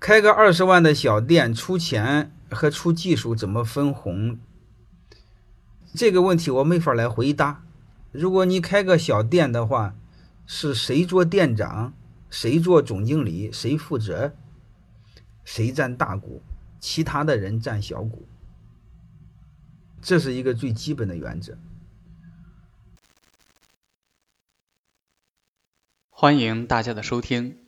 开个二十万的小店，出钱和出技术怎么分红？这个问题我没法来回答。如果你开个小店的话，是谁做店长，谁做总经理，谁负责，谁占大股，其他的人占小股，这是一个最基本的原则。欢迎大家的收听，